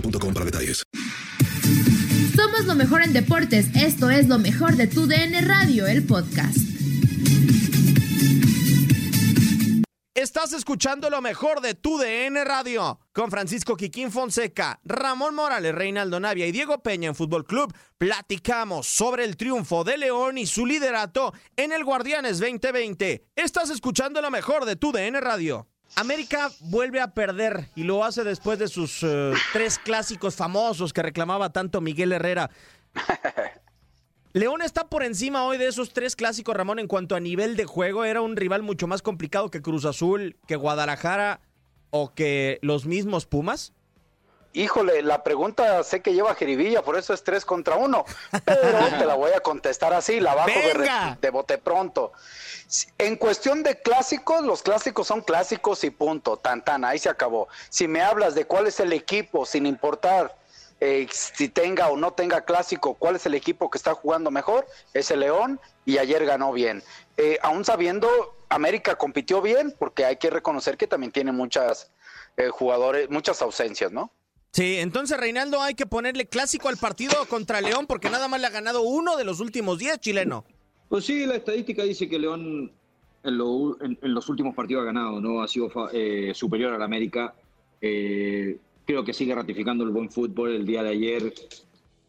boostmobile.com para detalles. Somos lo mejor en deportes. Esto es lo mejor de tu DN Radio, el podcast. Estás escuchando lo mejor de tu DN Radio con Francisco Quiquín Fonseca, Ramón Morales, Reinaldo Navia y Diego Peña en Fútbol Club. Platicamos sobre el triunfo de León y su liderato en el Guardianes 2020. Estás escuchando lo mejor de tu DN Radio. América vuelve a perder y lo hace después de sus uh, tres clásicos famosos que reclamaba tanto Miguel Herrera. León está por encima hoy de esos tres clásicos, Ramón, en cuanto a nivel de juego. Era un rival mucho más complicado que Cruz Azul, que Guadalajara o que los mismos Pumas. Híjole, la pregunta sé que lleva jeribilla, por eso es tres contra uno, pero te la voy a contestar así, la bajo de, de bote pronto. En cuestión de clásicos, los clásicos son clásicos y punto, tan tan, ahí se acabó. Si me hablas de cuál es el equipo, sin importar eh, si tenga o no tenga clásico, cuál es el equipo que está jugando mejor, es el León y ayer ganó bien. Eh, aún sabiendo, América compitió bien, porque hay que reconocer que también tiene muchas eh, jugadores, muchas ausencias, ¿no? Sí, entonces Reinaldo hay que ponerle clásico al partido contra León porque nada más le ha ganado uno de los últimos días, chileno. Pues sí, la estadística dice que León en, los últimos partidos ha ganado, ¿no? Ha sido eh, superior al América. Eh, creo que sigue ratificando el buen fútbol el día de ayer.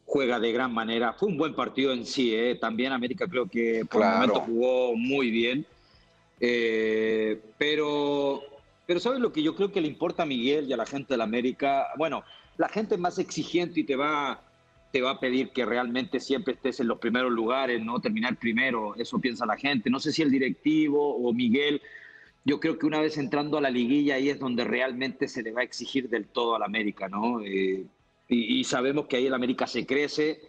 Juega de gran manera. Fue un buen partido en sí, ¿eh? También América creo que por el momento jugó muy bien. Eh, pero, pero ¿sabes lo que yo creo que le importa a Miguel y a la gente de la América? Bueno, la gente más exigente y te va te va a pedir que realmente siempre estés en los primeros lugares, no terminar primero, eso piensa la gente. No sé si el directivo o Miguel, yo creo que una vez entrando a la liguilla ahí es donde realmente se le va a exigir del todo al América, ¿no? Eh, y, sabemos que ahí el América se crece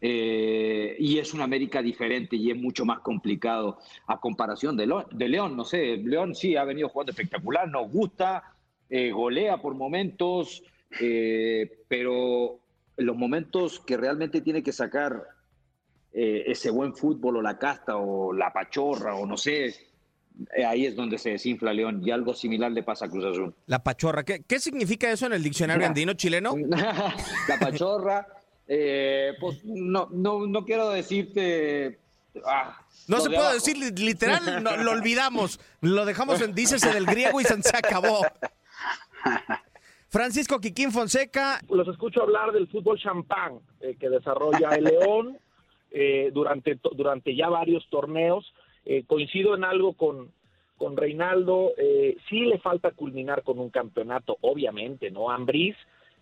eh, y es una América diferente y es mucho más complicado a comparación de, de León, no sé, León sí ha venido jugando espectacular, nos gusta, eh, golea por momentos, pero en los momentos que realmente tiene que sacar eh, ese buen fútbol o la casta o la pachorra o no sé, eh, ahí es donde se desinfla León y algo similar le pasa a Cruz Azul. La pachorra, ¿qué, qué significa eso en el diccionario andino chileno? la pachorra, eh, pues no, no, no quiero decirte... Ah, no se puede decir literal, lo olvidamos, lo dejamos en dícese del griego y se acabó. Francisco Quiquín Fonseca. Los escucho hablar del fútbol champán eh, que desarrolla el León eh, durante, durante ya varios torneos. Eh, coincido en algo con, con Reinaldo. Eh, sí le falta culminar con un campeonato, obviamente, ¿no? Ambriz,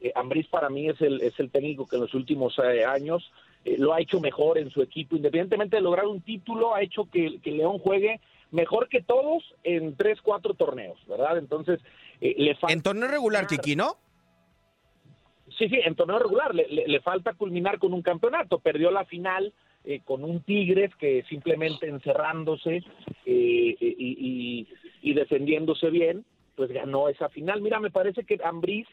eh, Ambriz para mí es el, es el técnico que en los últimos eh, años eh, lo ha hecho mejor en su equipo, independientemente de lograr un título, ha hecho que, que León juegue mejor que todos en tres, cuatro torneos, ¿verdad? Entonces, eh, le falta... En torneo regular, Kiki, ¿no? Sí, sí, en torneo regular. Le, le- le falta culminar con un campeonato. Perdió la final eh, con un Tigres que simplemente encerrándose eh, y, y- y defendiéndose bien, pues ganó esa final. Mira, me parece que Ambriz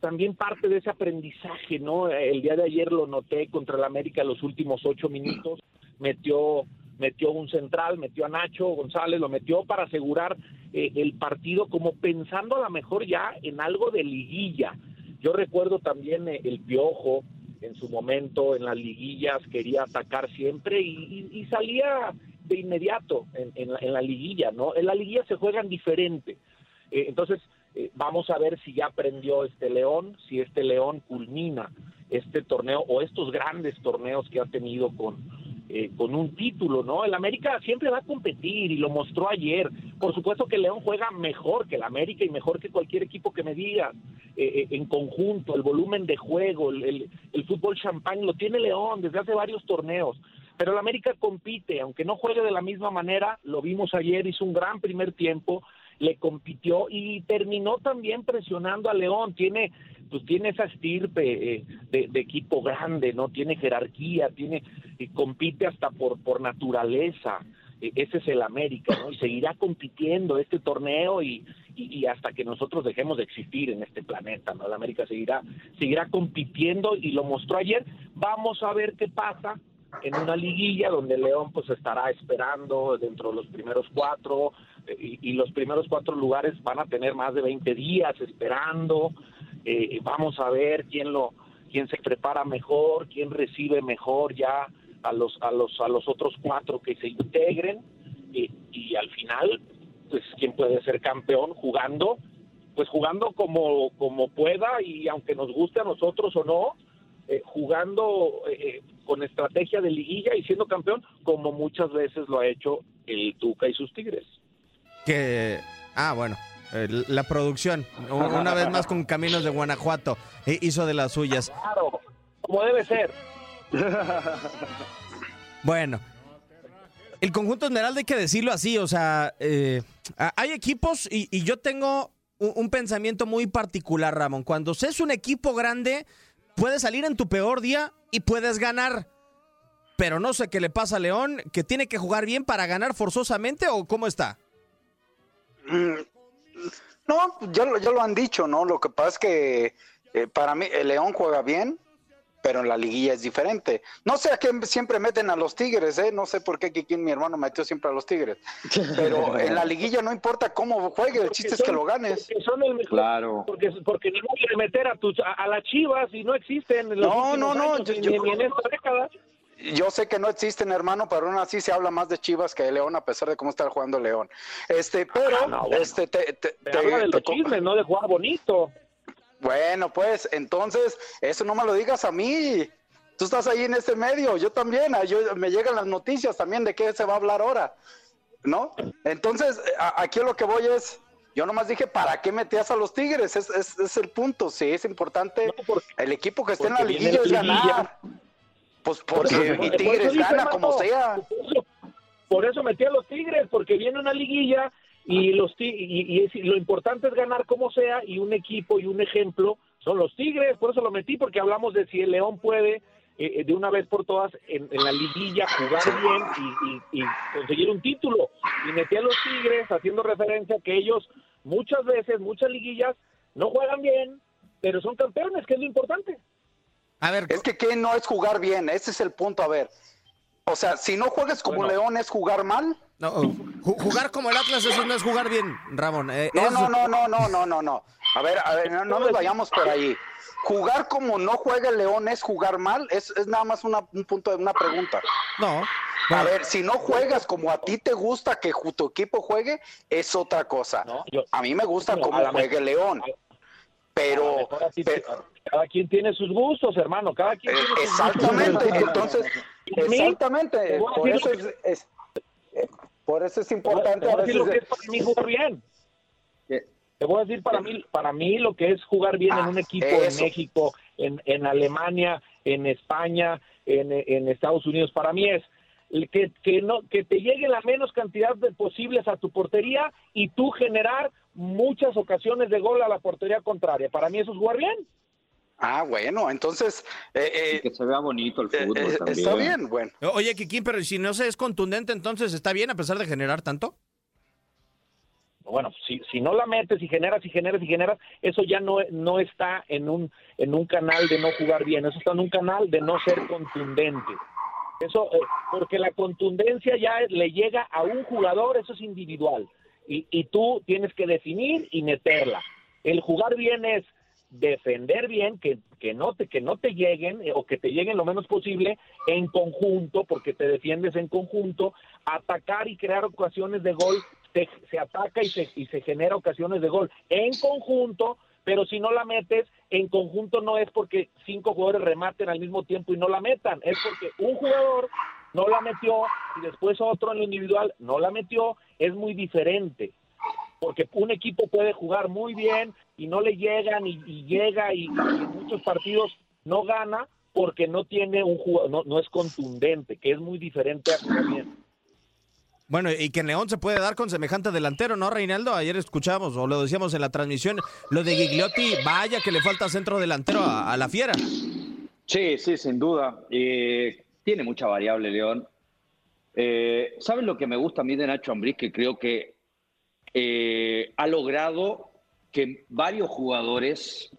también parte de ese aprendizaje, ¿no? El día de ayer lo noté contra el América los últimos ocho minutos, metió metió un central, metió a Nacho González, lo metió para asegurar eh, el partido como pensando a lo mejor ya en algo de liguilla. Yo recuerdo también eh, el Piojo en su momento en las liguillas quería atacar siempre y, y- y salía de inmediato en, en la, en la liguilla, ¿no? En la liguilla se juegan diferente. Eh, entonces, eh, vamos a ver si ya aprendió este León, si este León culmina este torneo o estos grandes torneos que ha tenido con, eh, con un título, ¿no? El América siempre va a competir y lo mostró ayer. Por supuesto que León juega mejor que el América y mejor que cualquier equipo que me diga eh, eh, en conjunto, el volumen de juego, el, el- el fútbol champán lo tiene León desde hace varios torneos. Pero el América compite, aunque no juegue de la misma manera, lo vimos ayer, hizo un gran primer tiempo, le compitió y terminó también presionando a León. Tiene, pues tiene esa estirpe eh, de, equipo grande, no tiene jerarquía, tiene y compite hasta por por naturaleza. Eh, ese es el América, ¿no? Y seguirá compitiendo este torneo y, y, y hasta que nosotros dejemos de existir en este planeta, ¿no? El América seguirá seguirá compitiendo y lo mostró ayer. Vamos a ver qué pasa en una liguilla donde León pues estará esperando dentro de los primeros cuatro y, y los primeros cuatro lugares van a tener más de 20 días esperando Eh, vamos a ver quién lo quién se prepara mejor quién recibe mejor ya a los a los a los otros cuatro que se integren y, al final pues quién puede ser campeón jugando pues jugando como como pueda y aunque nos guste a nosotros o no eh, jugando eh, con estrategia de liguilla y siendo campeón, como muchas veces lo ha hecho el Tuca y sus Tigres. Que. Ah, bueno. eh, La producción, una vez más con Caminos de Guanajuato, eh, hizo de las suyas. Claro, como debe ser. Bueno, el conjunto Esmeralda hay que decirlo así, o sea, eh, hay equipos y, y yo tengo un, un pensamiento muy particular, Ramón. Cuando es un equipo grande, puedes salir en tu peor día y puedes ganar. Pero no sé qué le pasa a León, que tiene que jugar bien para ganar forzosamente o cómo está. Mm, No, ya, lo- ya lo han dicho, ¿no? Lo que pasa es que eh, para mí el León juega bien, pero en la liguilla es diferente. No sé a qué siempre meten a los Tigres, ¿eh? No sé por qué Kikín, mi hermano, metió siempre a los Tigres. Pero en la liguilla no importa cómo juegue, el chiste es que lo ganes. Porque son el mejor, Claro. Porque, porque no quiere meter a, tus, a, a las chivas y no existen en los No, no, no, años, yo- ni, yo- ni en esta década. Yo sé que no existen, hermano, pero aún así se habla más de Chivas que de León, a pesar de cómo está jugando León. Este, pero, Ah, no, bueno. este, te, te- habla de los chismes, no de jugar bonito. Bueno, pues, entonces, eso no me lo digas a mí. Tú estás ahí en este medio, yo también, ah, yo, me llegan las noticias también de qué se va a hablar ahora, ¿no? Entonces, a- aquí lo que voy es, yo nomás dije, ¿para qué metías a los Tigres? Es, es, es el punto, sí, es importante. el equipo que esté en la liguilla es ganar. Pues porque Por eso- y por Tigres dije, gana como sea. Por eso, por eso metí a los Tigres, porque viene una liguilla y los y, y es- y lo importante es ganar como sea y un equipo y un ejemplo son los Tigres, por eso lo metí, porque hablamos de si el León puede eh, de una vez por todas en, en la liguilla jugar bien y, y- y conseguir un título. Y metí a los Tigres haciendo referencia a que ellos muchas veces, muchas liguillas, no juegan bien, pero son campeones, que es lo importante. A ver, Es que ¿qué no es jugar bien, ese es el punto, a ver. O sea, si no juegas como Bueno. León es jugar mal. No, ju- jugar como el Atlas, eso no es jugar bien, Ramón. eh, No, es- no, no, no, no, no, no, no. A ver, a ver, no, no nos vayamos por ahí. Jugar como no juega el León es jugar mal, es, es nada más una- un punto de una pregunta. No. A ver, si no juegas como a ti te gusta que tu equipo juegue, es otra cosa. a mí me gusta cómo a la León. Pero, Cada quien tiene sus gustos, hermano, cada quien tiene sus exactamente, gustos. entonces, exactamente, por eso es, es- Por eso es importante. A decir lo que es para mí jugar bien. Te voy a decir para mí, para mí lo que es jugar bien en un equipo en México, en, en Alemania, en España, en, en Estados Unidos. Para mí es que, que, no, que te llegue la menos cantidad de posibles a tu portería y tú generar muchas ocasiones de gol a la portería contraria. Para mí eso es jugar bien. Ah, bueno, entonces... Eh, eh, que se vea bonito el fútbol eh, también. Está bien, bueno. Oye, Kikín, pero si no se es contundente, entonces ¿está bien a pesar de generar tanto? Bueno, si, si no la metes y generas y generas y generas, eso ya no, no está en un, en un canal de no jugar bien, eso está en un canal de no ser contundente. Eso, porque la contundencia ya le llega a un jugador, eso es individual. Y, y tú tienes que definir y meterla. El jugar bien es defender bien, que, que, no te, que no te lleguen eh, o que te lleguen lo menos posible en conjunto, porque te defiendes en conjunto, atacar y crear ocasiones de gol, se, ataca y se, y se genera ocasiones de gol en conjunto, pero si no la metes en conjunto no es porque cinco jugadores rematen al mismo tiempo y no la metan, es porque un jugador no la metió y después otro en lo individual no la metió, es muy diferente porque un equipo puede jugar muy bien y no le llegan y, y llega y, y, en muchos partidos no gana porque no tiene un jugador, no, no, es contundente, que es muy diferente a jugar bien. Bueno, y que en León se puede dar con semejante delantero, ¿no, Reinaldo? Ayer escuchábamos, o lo decíamos en la transmisión, lo de Gigliotti, vaya que le falta centro delantero a, a la fiera. Sí, sí, sin duda. Eh, tiene mucha variable, León. Eh, ¿Saben lo que me gusta a mí de Nacho Ambriz? Que creo que eh, ha logrado que varios jugadores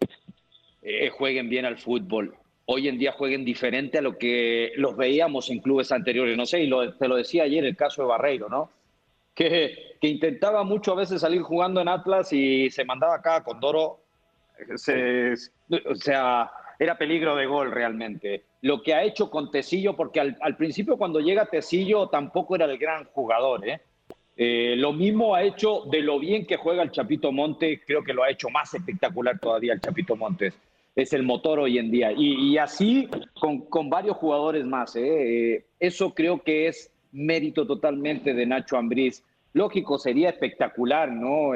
eh, jueguen bien al fútbol. Hoy en día jueguen diferente a lo que los veíamos en clubes anteriores. No sé, y lo, te lo decía ayer el caso de Barreiro, ¿no? Que, que, intentaba mucho a veces salir jugando en Atlas y se mandaba acá con Doro. Se, o sea, era peligro de gol realmente. Lo que ha hecho con Tecillo, porque al, principio cuando llega Tecillo tampoco era el gran jugador, ¿eh? Eh, lo mismo ha hecho de lo bien que juega el Chapito Montes, creo que lo ha hecho más espectacular todavía el Chapito Montes. Es el motor hoy en día. Y, y así con, varios jugadores más. ¿eh? Eh, eso creo que es mérito totalmente de Nacho Ambriz. Lógico, sería espectacular, ¿no?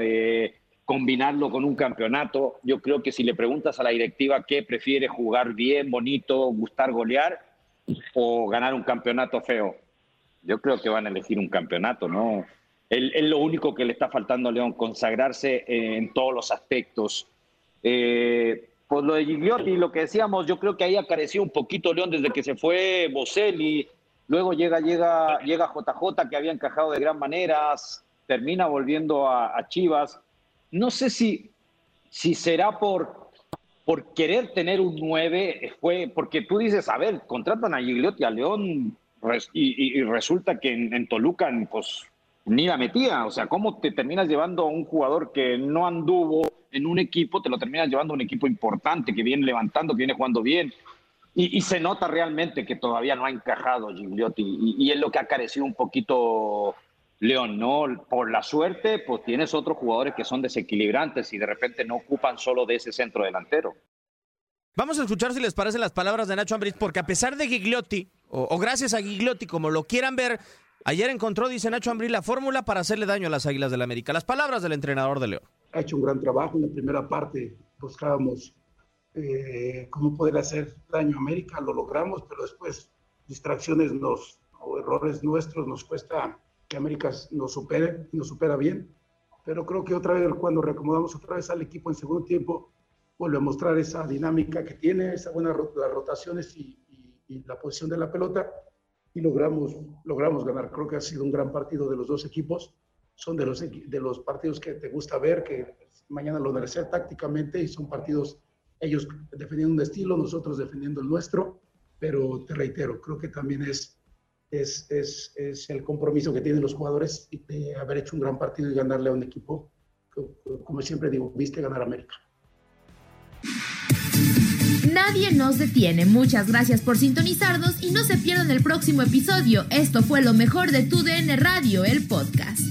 Combinarlo con un campeonato. Yo creo que si le preguntas a la directiva qué prefiere jugar bien, bonito, gustar golear o ganar un campeonato feo, yo creo que van a elegir un campeonato, ¿no? Es lo único que le está faltando a León, consagrarse en todos los aspectos. Eh, pues lo de Gigliotti, lo que decíamos, yo creo que ahí acareció un poquito León desde que se fue Boselli, luego llega, llega, llega JJ que había encajado de gran manera, termina volviendo a, a Chivas. No sé si, si será por, por querer tener un 9, fue porque tú dices, a ver, contratan a Gigliotti a León y, resulta que en, en Toluca, pues ni la metía. O sea, ¿cómo te terminas llevando a un jugador que no anduvo en un equipo, te lo terminas llevando a un equipo importante, que viene levantando, que viene jugando bien? Y, y se nota realmente que todavía no ha encajado Gigliotti. Y, es lo que ha carecido un poquito León, ¿no? Por la suerte, pues tienes otros jugadores que son desequilibrantes y de repente no ocupan solo de ese centro delantero. Vamos a escuchar si les parecen las palabras de Nacho Ambriz, porque a pesar de Gigliotti, o, o gracias a Gigliotti, como lo quieran ver, Ayer encontró, dice Nacho Ambrí, la fórmula para hacerle daño a las Águilas del la América. Las palabras del entrenador de León. Ha hecho un gran trabajo. En la primera parte buscábamos eh, cómo poder hacer daño a América. Lo logramos, pero después distracciones nos, o errores nuestros nos cuesta que América nos supere y nos supera bien. Pero creo que otra vez, cuando reacomodamos otra vez al equipo en segundo tiempo, vuelve a mostrar esa dinámica que tiene, esa buena las rotaciones y, y, y la posición de la pelota y logramos, logramos ganar. Creo que ha sido un gran partido de los dos equipos. Son de los, de los partidos que te gusta ver, que mañana lo merecer tácticamente y son partidos, ellos defendiendo un estilo, nosotros defendiendo el nuestro, pero te reitero, creo que también es, es, es, es el compromiso que tienen los jugadores de haber hecho un gran partido y ganarle a un equipo, como siempre digo, viste ganar América. Nadie nos detiene. Muchas gracias por sintonizarnos y no se pierdan el próximo episodio. Esto fue lo mejor de tu DN Radio, el podcast.